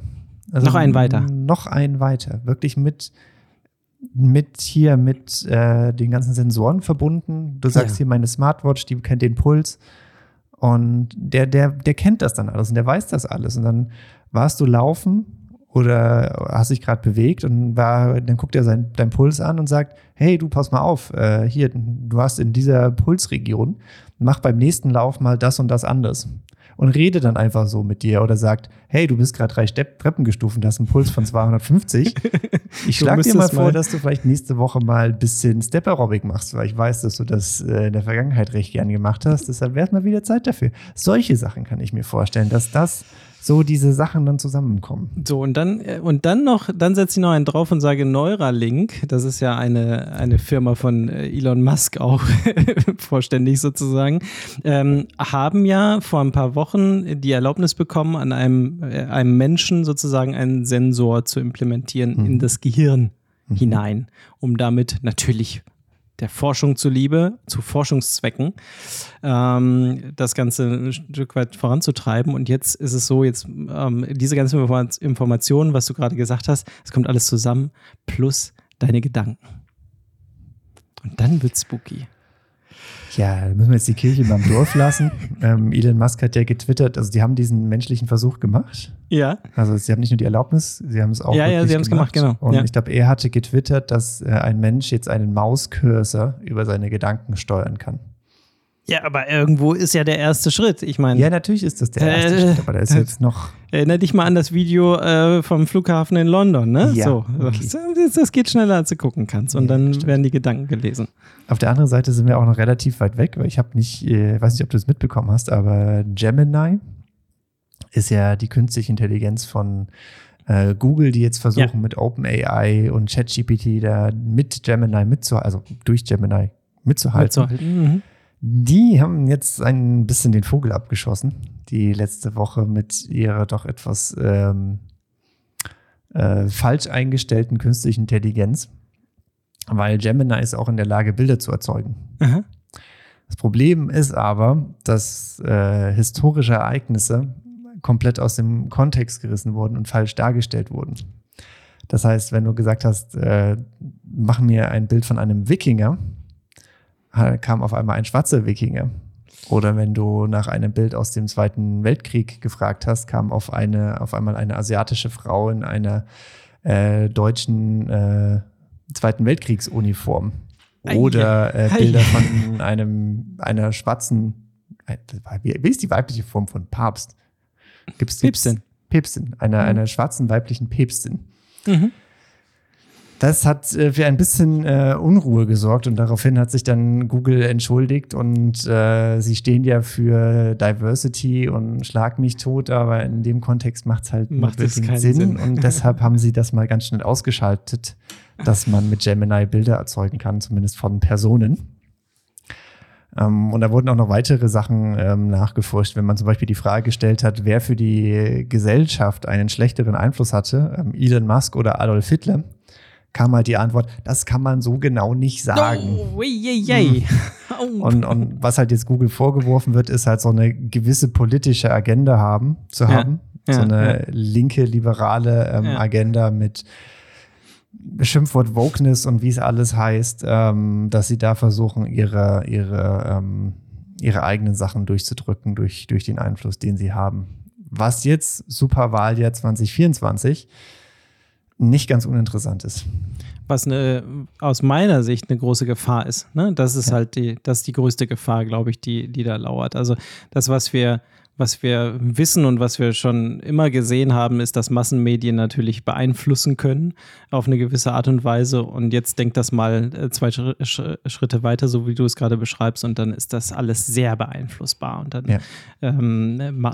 Also Noch einen weiter. Noch einen weiter. Wirklich mit, mit hier, mit äh, den ganzen Sensoren verbunden. Du sagst Ja. hier, meine Smartwatch, die kennt den Puls. Und der, der, der kennt das dann alles und der weiß das alles. Und dann warst du laufen oder hast dich gerade bewegt und war, dann guckt er sein, deinen Puls an und sagt, hey, du pass mal auf, äh, hier, du hast in dieser Pulsregion, mach beim nächsten Lauf mal das und das anders. Und rede dann einfach so mit dir oder sagt, hey, du bist gerade drei Stepp Treppen gestuft und hast einen Puls von 250. Ich schlage dir mal vor, mal- dass du vielleicht nächste Woche mal ein bisschen Step Aerobic machst, weil ich weiß, dass du das äh, in der Vergangenheit recht gern gemacht hast. Deshalb wäre es mal wieder Zeit dafür. Solche Sachen kann ich mir vorstellen, dass das so diese Sachen dann zusammenkommen. So, und dann, äh, und dann noch, dann setze ich noch einen drauf und sage Neuralink, das ist ja eine, eine Firma von äh, Elon Musk auch vorständig sozusagen, ähm, haben ja vor ein paar Wochen die Erlaubnis bekommen, an einem, äh, einem Menschen sozusagen einen Sensor zu implementieren Mhm. in das Gehirn hinein, um damit natürlich der Forschung zuliebe, zu Forschungszwecken, ähm, das Ganze ein Stück weit voranzutreiben. Und jetzt ist es so, jetzt ähm, diese ganzen Informa- Informationen, was du gerade gesagt hast, es kommt alles zusammen, plus deine Gedanken. Und dann wird spooky. Ja, da müssen wir jetzt die Kirche beim Dorf lassen. ähm, Elon Musk hat ja getwittert, also die haben diesen menschlichen Versuch gemacht. Ja. Also sie haben nicht nur die Erlaubnis, sie haben es auch Ja, ja, wirklich sie haben es gemacht, genau. Und Ja. ich glaube, er hatte getwittert, dass äh, ein Mensch jetzt einen Mauscursor über seine Gedanken steuern kann. Ja, aber irgendwo ist ja der erste Schritt. Ich meine, Ja, natürlich ist das der erste Äh, Schritt, aber da ist jetzt noch. erinnere dich mal an das Video äh, vom Flughafen in London, ne? Ja, so, okay. das, das geht schneller, als du gucken kannst. Und Ja, dann stimmt. werden die Gedanken gelesen. Auf der anderen Seite sind wir auch noch relativ weit weg, weil ich habe nicht, äh, weiß nicht, ob du es mitbekommen hast, aber Gemini ist ja die künstliche Intelligenz von äh, Google, die jetzt versuchen Ja. mit OpenAI und ChatGPT da mit Gemini mitzuhalten, also durch Gemini mitzuhalten. Mitzuhalten. Mhm. Die haben jetzt ein bisschen den Vogel abgeschossen, die letzte Woche mit ihrer doch etwas ähm, äh, falsch eingestellten künstlichen Intelligenz, weil Gemini ist auch in der Lage, Bilder zu erzeugen. Aha. Das Problem ist aber, dass äh, historische Ereignisse komplett aus dem Kontext gerissen wurden und falsch dargestellt wurden. Das heißt, wenn du gesagt hast, äh, mach mir ein Bild von einem Wikinger, kam auf einmal ein schwarzer Wikinger. Oder wenn du nach einem Bild aus dem Zweiten Weltkrieg gefragt hast, kam auf, eine, auf einmal eine asiatische Frau in einer äh, deutschen äh, Zweiten Weltkriegsuniform. Oder äh. Bilder von einem, einer schwarzen, wie, wie ist die weibliche Form von Papst? Gibt's Päpstin. Päpstin, einer, einer schwarzen weiblichen Päpstin. Mhm. Das hat äh, für ein bisschen äh, Unruhe gesorgt und daraufhin hat sich dann Google entschuldigt und äh, sie stehen ja für Diversity und schlag mich tot, aber in dem Kontext macht es halt Macht es keinen Sinn, Sinn. und deshalb haben sie das mal ganz schnell ausgeschaltet, dass man mit Gemini Bilder erzeugen kann, zumindest von Personen. Ähm, und da wurden auch noch weitere Sachen ähm, nachgeforscht, wenn man zum Beispiel die Frage gestellt hat, wer für die Gesellschaft einen schlechteren Einfluss hatte, ähm, Elon Musk oder Adolf Hitler, kam halt die Antwort, das kann man so genau nicht sagen. Oh, ui, ui. Oh. Und, und was halt jetzt Google vorgeworfen wird, ist halt so eine gewisse politische Agenda haben, zu haben. Ja, so eine ja. linke, liberale ähm, Ja. Agenda mit Schimpfwort Wokeness und wie es alles heißt, ähm, dass sie da versuchen, ihre, ihre, ähm, ihre eigenen Sachen durchzudrücken durch, durch den Einfluss, den sie haben. Was jetzt Superwahljahr 2024 nicht ganz uninteressant ist. was eine, aus meiner Sicht eine große Gefahr ist. Ne? Das ist Ja. halt die, das ist die größte Gefahr, glaube ich, die, die da lauert. Also das, was wir, was wir wissen und was wir schon immer gesehen haben, ist, dass Massenmedien natürlich beeinflussen können auf eine gewisse Art und Weise. Und jetzt denk das mal äh, zwei Schri- Sch- Schritte weiter, so wie du es gerade beschreibst, und dann ist das alles sehr beeinflussbar. Und dann Ja. ähm,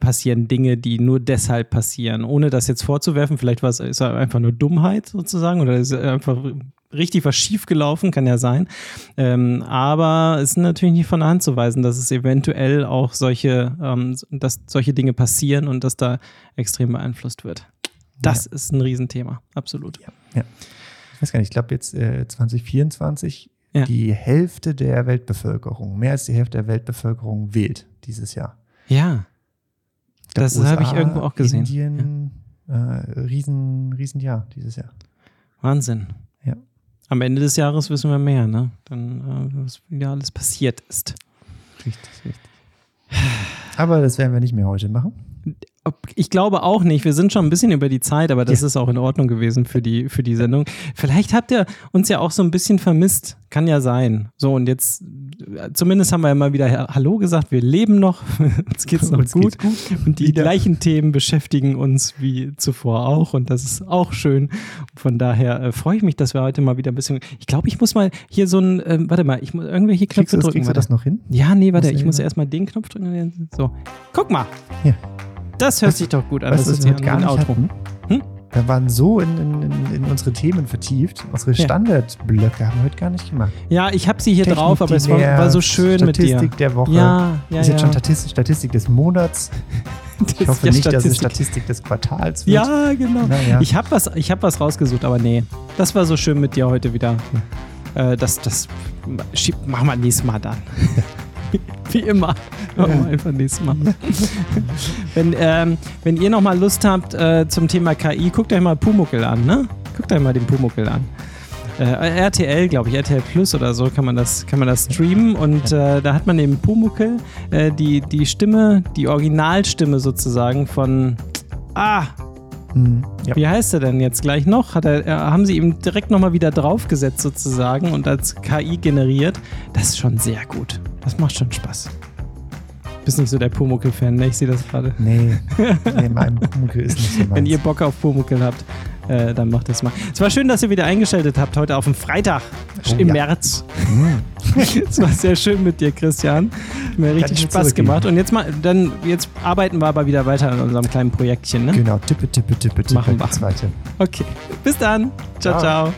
passieren Dinge, die nur deshalb passieren, ohne das jetzt vorzuwerfen. Vielleicht war es ist es einfach nur Dummheit sozusagen oder ist einfach richtig was schiefgelaufen, kann ja sein. Ähm, aber es ist natürlich nicht von der Hand zu weisen, dass es eventuell auch solche, ähm, dass solche Dinge passieren und dass da extrem beeinflusst wird. Das ist ein Riesenthema, absolut. Ich weiß gar nicht, ich glaube jetzt äh, 2024 Ja. die Hälfte der Weltbevölkerung, mehr als die Hälfte der Weltbevölkerung wählt dieses Jahr. Ja, glaub, Das habe ich irgendwo auch gesehen. Indien, äh, riesen, riesen Jahr dieses Jahr. Wahnsinn. Am Ende des Jahres wissen wir mehr, ne? Dann, äh, was wieder alles passiert ist. Richtig, richtig. Aber das werden wir nicht mehr heute machen. Ich glaube auch nicht. Wir sind schon ein bisschen über die Zeit, aber das Ja. ist auch in Ordnung gewesen für die, für die Sendung. Vielleicht habt ihr uns ja auch so ein bisschen vermisst. Kann ja sein. So, und jetzt, äh, zumindest haben wir ja mal wieder Ha- Hallo gesagt. Wir leben noch. uns geht's noch Uns gut. geht's Und die Wieder. gleichen Themen beschäftigen uns wie zuvor auch. Und das ist auch schön. Von daher äh, freue ich mich, dass wir heute mal wieder ein bisschen. Ich glaube, ich muss mal hier so ein, ähm, warte mal, ich muss irgendwelche Knöpfe drücken. kriegst du warte. das noch hin? Ja, nee, warte, ich muss erstmal den Knopf drücken. So, guck mal. Ja. Das hört sich doch gut an. Weißt das ist ja gar nicht Outro. Hm? Wir waren so in, in, in, unsere Themen vertieft. Unsere Ja. Standardblöcke haben wir heute gar nicht gemacht. Ja, ich habe sie hier Technik, drauf, aber es war, war so schön mit dir. Statistik der Woche. Ja, ja, ist ja. jetzt schon Statistik, Statistik des Monats. Ich Das- hoffe ja, nicht, dass es Statistik. Statistik des Quartals wird. Ja, genau. Naja. Ich habe was, ich hab was rausgesucht, aber nee. Das war so schön mit dir heute wieder. Äh, das, das schieb, machen wir nächstes Mal dann. Wie immer. Machen einfach nächstes Mal. wenn, ähm, wenn ihr nochmal Lust habt äh, zum Thema KI, guckt euch mal Pumuckel an, ne? Guckt euch mal den Pumuckel an. Äh, RTL, glaube ich, RTL Plus oder so kann man das, kann man das streamen und äh, da hat man eben Pumuckel, äh, die, die Stimme, die Originalstimme sozusagen von Ah, Hm, ja. wie heißt er denn jetzt gleich noch? Hat er, haben sie ihm direkt nochmal wieder draufgesetzt sozusagen und als KI generiert. Das ist schon sehr gut. Das macht schon Spaß. Bist nicht so der Pumuckel-Fan, ne? Ich sehe das gerade. Nee, nee, mein Pumuckl ist nicht so meins. Wenn ihr Bock auf Pumuckel habt, äh, dann macht das mal. Es war schön, dass ihr wieder eingeschaltet habt heute auf dem Freitag Oh, im ja. März. Hm. Es war sehr schön mit dir, Christian. Hat mir richtig ich nur Spaß gemacht. Und jetzt mal, dann jetzt arbeiten wir aber wieder weiter an unserem kleinen Projektchen, ne? Genau, tippe, tippe, tippe, tippe. Machen wir. Zweite. Okay. Bis dann. ciao. Ciao. ciao.